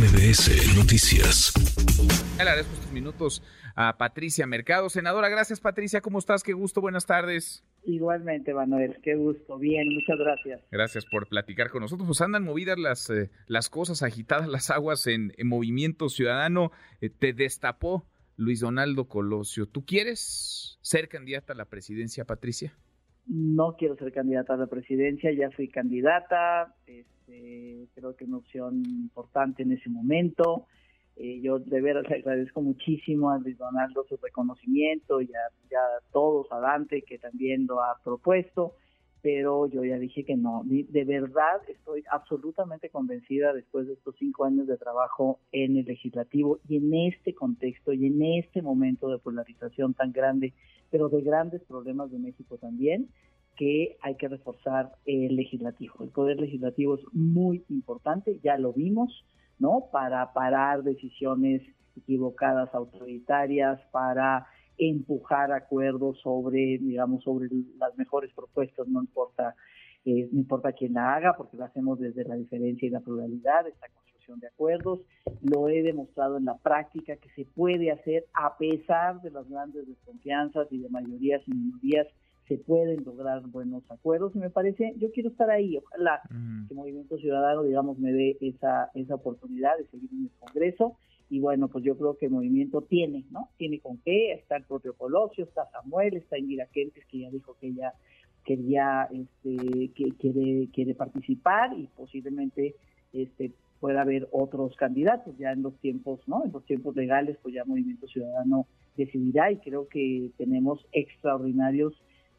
MBS Noticias. Le agradezco estos minutos a Patricia Mercado. Senadora, gracias Patricia, ¿cómo estás? Qué gusto, buenas tardes. Igualmente, Manuel, qué gusto. Bien, muchas gracias. Gracias por platicar con nosotros. Pues andan movidas las, eh, las cosas, agitadas las aguas en, Movimiento Ciudadano. Eh, te destapó Luis Donaldo Colosio. ¿Tú quieres ser candidata a la presidencia, Patricia? No quiero ser candidata a la presidencia, ya fui candidata, este, creo que es una opción importante en ese momento. Eh, yo de veras agradezco muchísimo a Luis Donaldo su reconocimiento y a, todos, a que también lo ha propuesto, pero yo ya dije que no. De verdad estoy absolutamente convencida después de estos cinco años de trabajo en el legislativo y en este contexto y en este momento de polarización tan grande pero de grandes problemas de México también, que hay que reforzar el legislativo. El poder legislativo es muy importante, ya lo vimos, ¿no? Para parar decisiones equivocadas autoritarias, para empujar acuerdos sobre, digamos, sobre las mejores propuestas, no importa, eh, no importa quién la haga, porque lo hacemos desde la diferencia y la pluralidad, esta de acuerdos, lo he demostrado en la práctica que se puede hacer a pesar de las grandes desconfianzas y de mayorías y minorías, se pueden lograr buenos acuerdos. Y me parece, yo quiero estar ahí, ojalá que Movimiento Ciudadano, digamos, me dé esa, esa oportunidad de seguir en el Congreso y bueno, pues yo creo que el movimiento tiene, ¿no? Tiene con qué, está el propio Colosio, está Samuel, está Indira Kentes, que ya dijo que ella quería, este, que quiere, quiere participar y posiblemente este, pueda haber otros candidatos ya en los tiempos, ¿no? En los tiempos legales, pues ya Movimiento Ciudadano decidirá y creo que tenemos extraordinarios,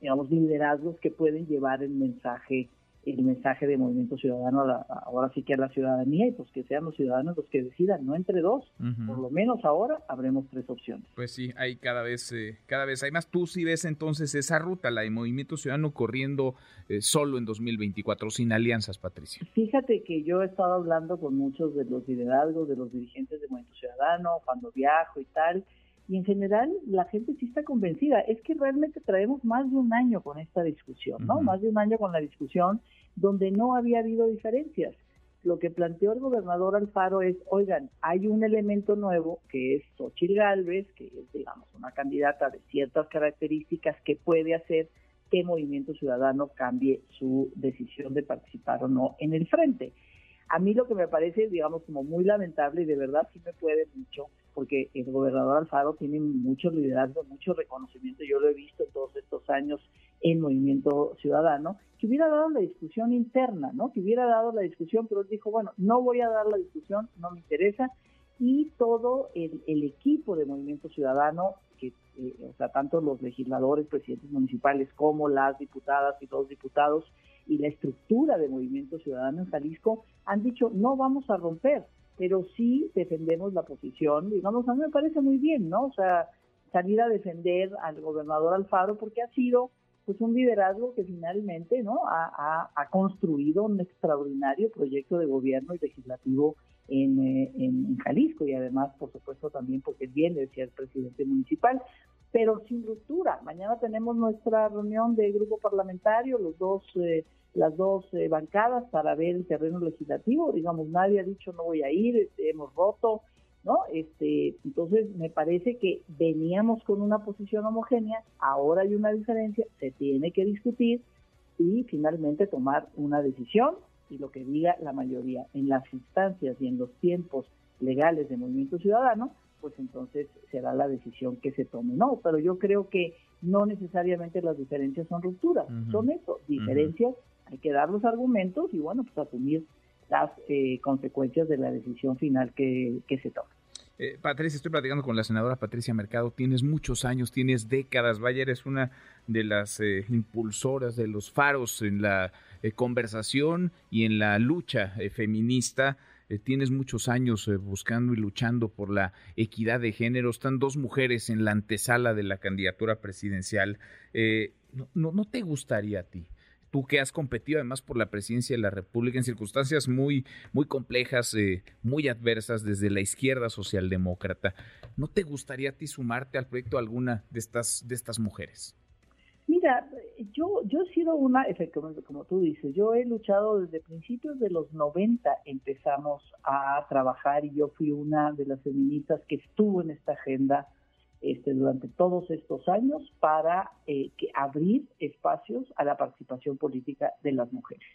digamos, liderazgos que pueden llevar el mensaje el mensaje de Movimiento Ciudadano ahora sí que a la ciudadanía y pues que sean los ciudadanos los que decidan, no entre dos. Por lo menos ahora habremos tres opciones. Pues sí, hay cada vez, eh, cada vez hay más. Tú sí ves entonces esa ruta, la de Movimiento Ciudadano corriendo eh, solo en 2024, sin alianzas, Patricia. Fíjate que yo he estado hablando con muchos de los liderazgos, de los dirigentes de Movimiento Ciudadano, cuando viajo y tal, y en general la gente sí está convencida. Es que realmente traemos más de un año con esta discusión, ¿no? Más de un año con la discusión donde no había habido diferencias. Lo que planteó el gobernador Alfaro es, oigan, hay un elemento nuevo que es Xochitl Galvez, que es, digamos, una candidata de ciertas características que puede hacer que Movimiento Ciudadano cambie su decisión de participar o no en el frente. A mí lo que me parece, digamos, como muy lamentable y de verdad sí me puede mucho, porque el gobernador Alfaro tiene mucho liderazgo, mucho reconocimiento, yo lo he visto en todos estos años en Movimiento Ciudadano, que hubiera dado la discusión interna, ¿no? Que hubiera dado la discusión, pero él dijo, bueno, no voy a dar la discusión, no me interesa, y todo el, equipo de Movimiento Ciudadano, que, eh, o sea, tanto los legisladores, presidentes municipales, como las diputadas y los diputados, y la estructura de Movimiento Ciudadano en Jalisco han dicho no vamos a romper, pero sí defendemos la posición, digamos, a mí me parece muy bien, ¿no? O sea, salir a defender al gobernador Alfaro porque ha sido pues un liderazgo que finalmente no ha, construido un extraordinario proyecto de gobierno y legislativo en, eh, Jalisco y además por supuesto también porque viene decía el presidente municipal pero sin ruptura mañana tenemos nuestra reunión de grupo parlamentario los dos eh, las dos eh, bancadas para ver el terreno legislativo. Digamos, nadie ha dicho no voy a ir, hemos roto, ¿no? Este, entonces me parece que veníamos con una posición homogénea, ahora hay una diferencia, se tiene que discutir y finalmente tomar una decisión y lo que diga la mayoría en las instancias y en los tiempos legales de Movimiento Ciudadano, pues entonces será la decisión que se tome, ¿no? Pero yo creo que no necesariamente las diferencias son rupturas, son eso, diferencias hay que dar los argumentos y bueno, pues asumir las eh, consecuencias de la decisión final que, se toma. Eh, Patricia, estoy platicando con la senadora Patricia Mercado. Tienes muchos años, tienes décadas. Vaya, eres una de las eh, impulsoras de los faros en la conversación y en la lucha feminista. tienes muchos años buscando y luchando por la equidad de género. Están dos mujeres en la antesala de la candidatura presidencial. no te gustaría a ti tú que has competido además por la presidencia de la República en circunstancias muy, muy complejas, eh, muy adversas desde la izquierda socialdemócrata, ¿no te gustaría a ti sumarte al proyecto alguna de estas, de estas mujeres? Mira, yo, yo he sido una, efectivamente, como tú dices, yo he luchado desde principios de los 90, empezamos a trabajar y yo fui una de las feministas que estuvo en esta agenda este, durante todos estos años para eh, que abrir espacios a la participación política de las mujeres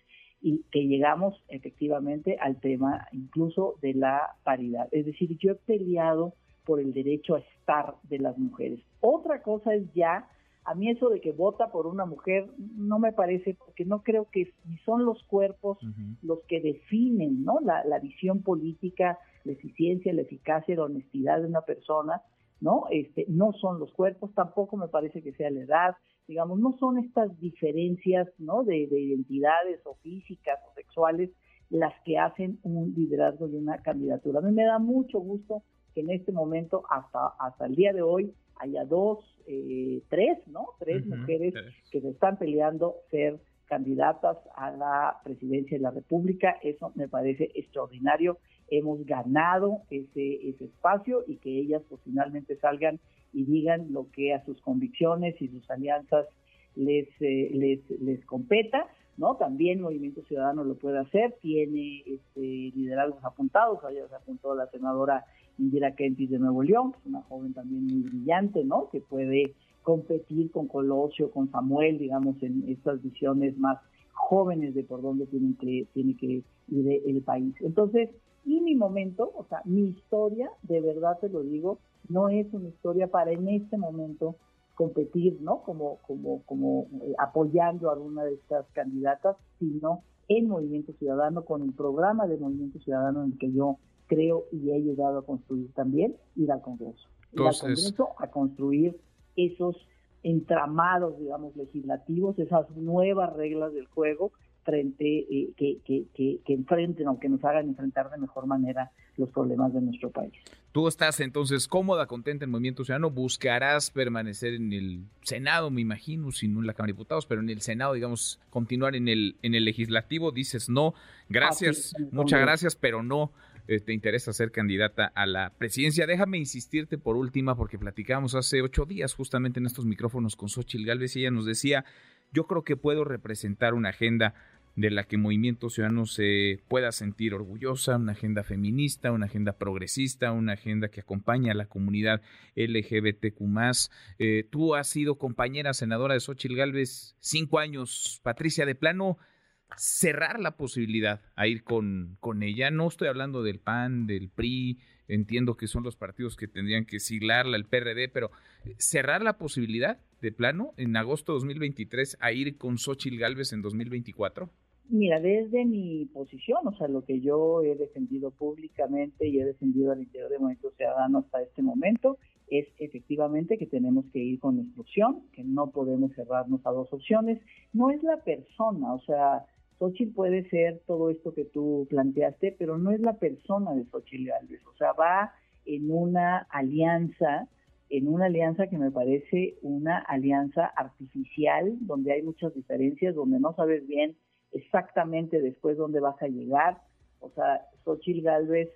y que llegamos efectivamente al tema incluso de la paridad. Es decir, yo he peleado por el derecho a estar de las mujeres. Otra cosa es ya a mí eso de que vota por una mujer no me parece, porque no creo que ni son los cuerpos los que definen ¿no? La, la, visión política, la eficiencia, la eficacia, la honestidad de una persona, ¿no? Este, no son los cuerpos, tampoco me parece que sea la edad, digamos, no son estas diferencias ¿no? de, de identidades o físicas o sexuales las que hacen un liderazgo y una candidatura. A mí me da mucho gusto que en este momento, hasta, hasta el día de hoy, haya dos, eh, tres, ¿no? Tres mujeres que se están peleando ser candidatas a la presidencia de la República. Eso me parece extraordinario. Hemos ganado ese, ese espacio y que ellas pues finalmente salgan y digan lo que a sus convicciones y sus alianzas les, eh, les, les competa. ¿no? También Movimiento Ciudadano lo puede hacer, tiene este, liderazgos apuntados, ayer se apuntó la senadora Indira Kentis de Nuevo León, que es una joven también muy brillante, ¿no? Que puede competir con Colosio, con Samuel, digamos, en estas visiones más jóvenes de por dónde tienen que, tiene que ir el país. Entonces, y mi momento, o sea, mi historia, de verdad te lo digo, no es una historia para en este momento competir, ¿no? Como, como, como eh, apoyando a alguna de estas candidatas, sino en Movimiento Ciudadano, con el programa de Movimiento Ciudadano en el que yo creo y he ayudado a construir también, ir al Congreso. Ir al Congreso a construir esos entramados, digamos, legislativos, esas nuevas reglas del juego frente eh, que, que, que, enfrenten o que nos hagan enfrentar de mejor manera los problemas de nuestro país. Tú estás entonces cómoda, contenta en Movimiento Ciudadano, buscarás permanecer en el Senado, me imagino, si no en la Cámara de Diputados, pero en el Senado, digamos, continuar en el, en el legislativo, dices no, gracias, muchas gracias, pero no te interesa ser candidata a la presidencia. Déjame insistirte por última, porque platicamos hace ocho días justamente en estos micrófonos con Xochitl Galvez y ella nos decía, yo creo que puedo representar una agenda de la que Movimiento Ciudadano se pueda sentir orgullosa, una agenda feminista, una agenda progresista, una agenda que acompaña a la comunidad LGBTQ+. Eh, tú has sido compañera senadora de Xochitl Galvez cinco años, Patricia, de plano, cerrar la posibilidad a ir con, con ella. No estoy hablando del PAN, del PRI, entiendo que son los partidos que tendrían que siglarla, el PRD, pero eh, cerrar la posibilidad de plano en agosto de 2023 a ir con Xochitl Galvez en 2024. Mira, desde mi posición, o sea, lo que yo he defendido públicamente y he defendido al interior de Movimiento Ciudadano hasta este momento es efectivamente que tenemos que ir con instrucción, que no podemos cerrarnos a dos opciones. No es la persona, o sea, Xochitl puede ser todo esto que tú planteaste, pero no es la persona de Xochitl Galvez. O sea, va en una alianza, en una alianza que me parece una alianza artificial, donde hay muchas diferencias, donde no sabes bien exactamente después dónde vas a llegar. O sea, Xochitl Galvez,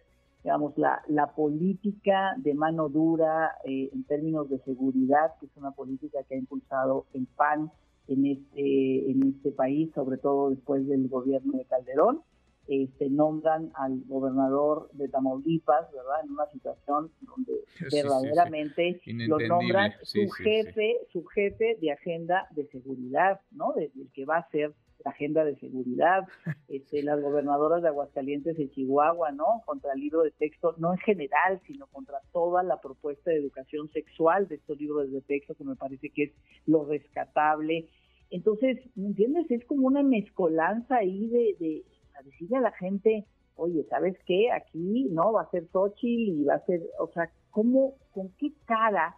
digamos, la, la política de mano dura eh, en términos de seguridad, que es una política que ha impulsado el PAN, en este, en este país, sobre todo después del gobierno de Calderón. Este, nombran al gobernador de Tamaulipas, ¿verdad? En una situación donde verdaderamente lo nombran su jefe, su jefe de agenda de seguridad, ¿no? Del que va a ser la agenda de seguridad, este, las gobernadoras de Aguascalientes y Chihuahua, ¿no? Contra el libro de texto, no en general, sino contra toda la propuesta de educación sexual de estos libros de texto, que me parece que es lo rescatable. Entonces, ¿me entiendes? Es como una mezcolanza ahí de, de decirle a la gente, oye, ¿sabes qué? Aquí, ¿no? Va a ser Xochitl y va a ser, o sea, ¿cómo, con qué cara,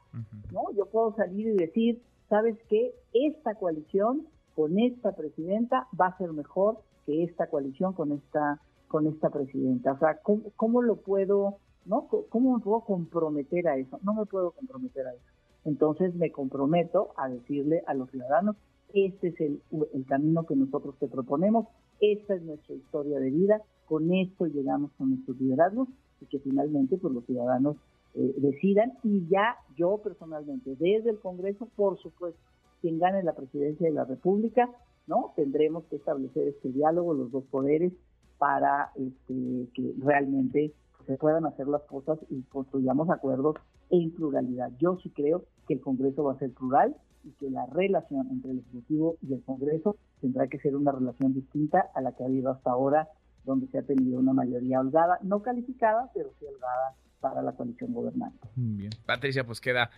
¿no? Yo puedo salir y decir, ¿sabes qué? Esta coalición con esta presidenta va a ser mejor que esta coalición con esta con esta presidenta. O sea, ¿cómo, lo puedo, no? ¿Cómo me puedo comprometer a eso? No me puedo comprometer a eso. Entonces me comprometo a decirle a los ciudadanos, este es el, el camino que nosotros te proponemos, esta es nuestra historia de vida, con esto llegamos con nuestros liderazgos y que finalmente pues los ciudadanos eh, decidan y ya yo personalmente desde el Congreso, por supuesto, quien gane la presidencia de la República, ¿no? Tendremos que establecer este diálogo, los dos poderes, para este, que realmente se puedan hacer las cosas y construyamos acuerdos en pluralidad. Yo sí creo que el Congreso va a ser plural y que la relación entre el Ejecutivo y el Congreso tendrá que ser una relación distinta a la que ha habido hasta ahora, donde se ha tenido una mayoría holgada, no calificada, pero sí holgada para la coalición gobernante. Bien. Patricia, pues queda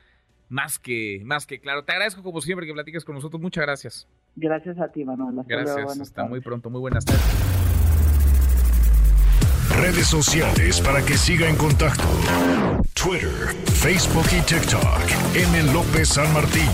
más que, más que claro. Te agradezco como siempre que platiques con nosotros. Muchas gracias. Gracias a ti, Manuel. gracias. Hasta muy pronto. Muy buenas tardes redes sociales para que siga en contacto: Twitter, Facebook y TikTok. M. López San Martín.